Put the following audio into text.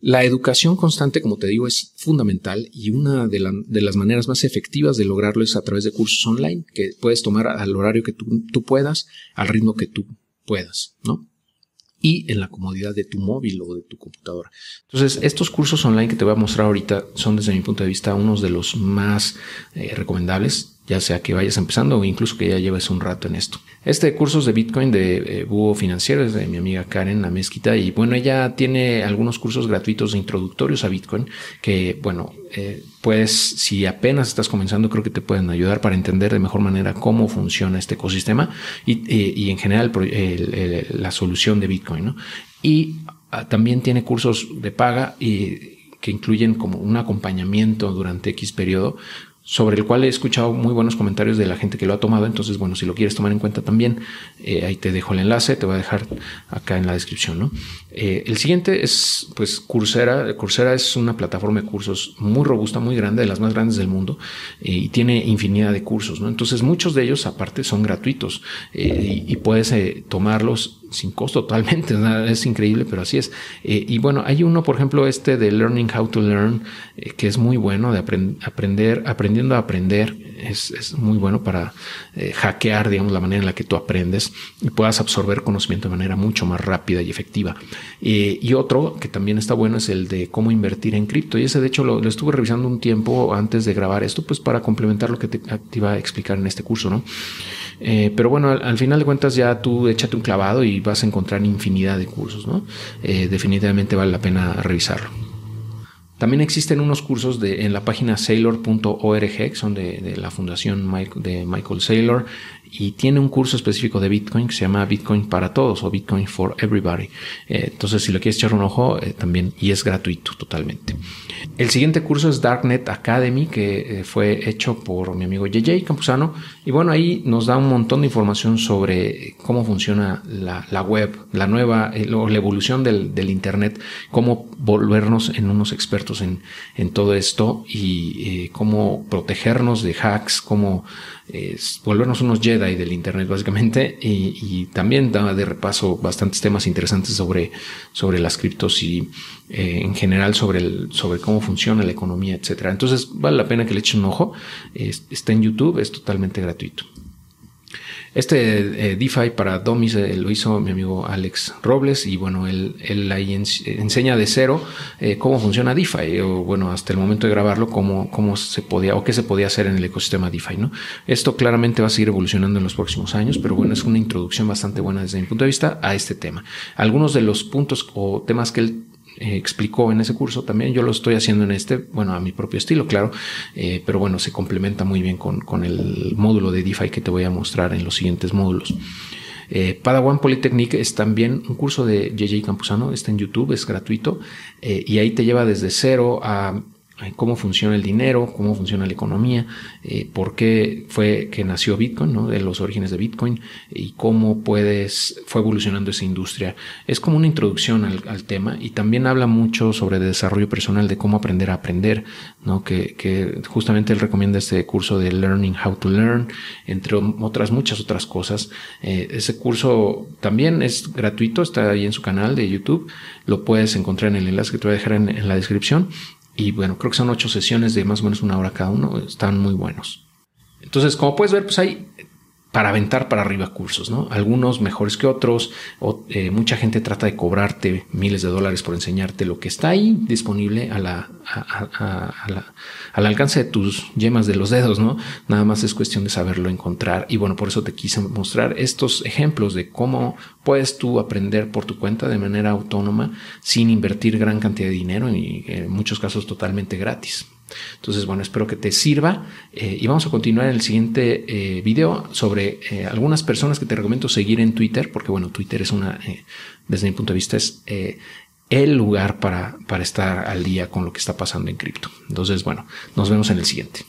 La educación constante, como te digo, es fundamental y una de, las maneras más efectivas de lograrlo es a través de cursos online que puedes tomar al horario que tú, puedas, al ritmo que tú puedas, ¿no? y en la comodidad de tu móvil o de tu computadora. Entonces, estos cursos online que te voy a mostrar ahorita son desde mi punto de vista unos de los más eh, recomendables ya sea que vayas empezando o incluso que ya lleves un rato en esto. Este curso es de Bitcoin de eh, Búho es de mi amiga Karen La Mezquita y bueno, ella tiene algunos cursos gratuitos introductorios a Bitcoin que bueno, eh, pues si apenas estás comenzando creo que te pueden ayudar para entender de mejor manera cómo funciona este ecosistema y, y en general la solución de Bitcoin. Y ah, también tiene cursos de paga y que incluyen como un acompañamiento durante X periodo sobre el cual he escuchado muy buenos comentarios de la gente que lo ha tomado. Entonces, bueno, si lo quieres tomar en cuenta también, eh, ahí te dejo el enlace, te voy a dejar acá en la descripción. ¿no? Eh, el siguiente es, pues, Coursera. Coursera es una plataforma de cursos muy robusta, muy grande, de las más grandes del mundo, eh, y tiene infinidad de cursos. ¿no? Entonces, muchos de ellos, aparte, son gratuitos y, y, puedes tomarlos sin costo totalmente, es increíble, pero así es. Eh, y bueno, hay uno, por ejemplo, este de Learning How to Learn, eh, que es muy bueno, de aprender, aprendiendo a aprender, es, es muy bueno para eh, hackear, digamos, la manera en la que tú aprendes y puedas absorber conocimiento de manera mucho más rápida y efectiva. y otro que también está bueno es el de cómo invertir en cripto. Y ese, de hecho, lo, estuve revisando un tiempo antes de grabar esto, pues para complementar lo que te, iba a explicar en este curso, ¿no? Pero bueno, al, final de cuentas ya tú échate un clavado y vas a encontrar infinidad de cursos. Eh, definitivamente vale la pena revisarlo. También existen unos cursos de, en la página sailor.org, son de, la fundación de Michael Saylor, y tiene un curso específico de Bitcoin que se llama Bitcoin para todos o Bitcoin for Everybody. Eh, entonces, si lo quieres echar un ojo, también, y es gratuito totalmente. El siguiente curso es Darknet Academy, que eh, fue hecho por mi amigo JJ Campuzano. Y bueno, ahí nos da un montón de información sobre cómo funciona la, web, la nueva, eh, la evolución del, Internet, cómo volvernos en unos expertos en, todo esto y eh, cómo protegernos de hacks, cómo volvernos unos Jedi del Internet básicamente y, también da de repaso bastantes temas interesantes sobre, sobre las criptos y eh, en general sobre, el, sobre cómo funciona la economía, etcétera. Entonces vale la pena que le echen un ojo. está en YouTube, es totalmente gratuito. Este eh, DeFi para Domis eh, lo hizo mi amigo Alex Robles y bueno, él, él ahí enseña de cero eh, cómo funciona DeFi o bueno, hasta el momento de grabarlo, cómo, cómo se podía o qué se podía hacer en el ecosistema DeFi, ¿no? Esto claramente va a seguir evolucionando en los próximos años, pero bueno, es una introducción bastante buena desde mi punto de vista a este tema. Algunos de los puntos o temas que él eh, explicó en ese curso, también yo lo estoy haciendo en este, bueno, a mi propio estilo, claro, eh, pero bueno, se complementa muy bien con, con, el módulo de DeFi que te voy a mostrar en los siguientes módulos. Eh, Padawan Polytechnic es también un curso de JJ Campuzano, está en YouTube, es gratuito y ahí te lleva desde cero a cómo funciona el dinero, cómo funciona la economía, eh, por qué fue que nació Bitcoin, ¿no? de los orígenes de Bitcoin y cómo puedes, fue evolucionando esa industria. Es como una introducción al, tema y también habla mucho sobre desarrollo personal, de cómo aprender a aprender, ¿no? que, que justamente él recomienda este curso de Learning How to Learn, entre otras muchas otras cosas. Eh, ese curso también es gratuito, está ahí en su canal de YouTube, lo puedes encontrar en el enlace que te voy a dejar en la descripción y bueno, creo que son ocho sesiones de más o menos una hora cada uno. Están muy buenos. Entonces, como puedes ver, pues hay para aventar para arriba cursos, ¿no? Algunos mejores que otros, eh, mucha gente trata de cobrarte miles de dólares por enseñarte lo que está ahí disponible a la, al alcance de tus yemas de los dedos, ¿no? Nada más es cuestión de saberlo encontrar y bueno, por eso te quise mostrar estos ejemplos de cómo puedes tú aprender por tu cuenta de manera autónoma sin invertir gran cantidad de dinero y en muchos casos totalmente gratis. Entonces, bueno, espero que te sirva eh, y vamos a continuar en el siguiente eh, video sobre eh, algunas personas que te recomiendo seguir en Twitter, porque bueno, Twitter es una, desde mi punto de vista, es el lugar para, para estar al día con lo que está pasando en cripto. Entonces, bueno, nos vemos en el siguiente.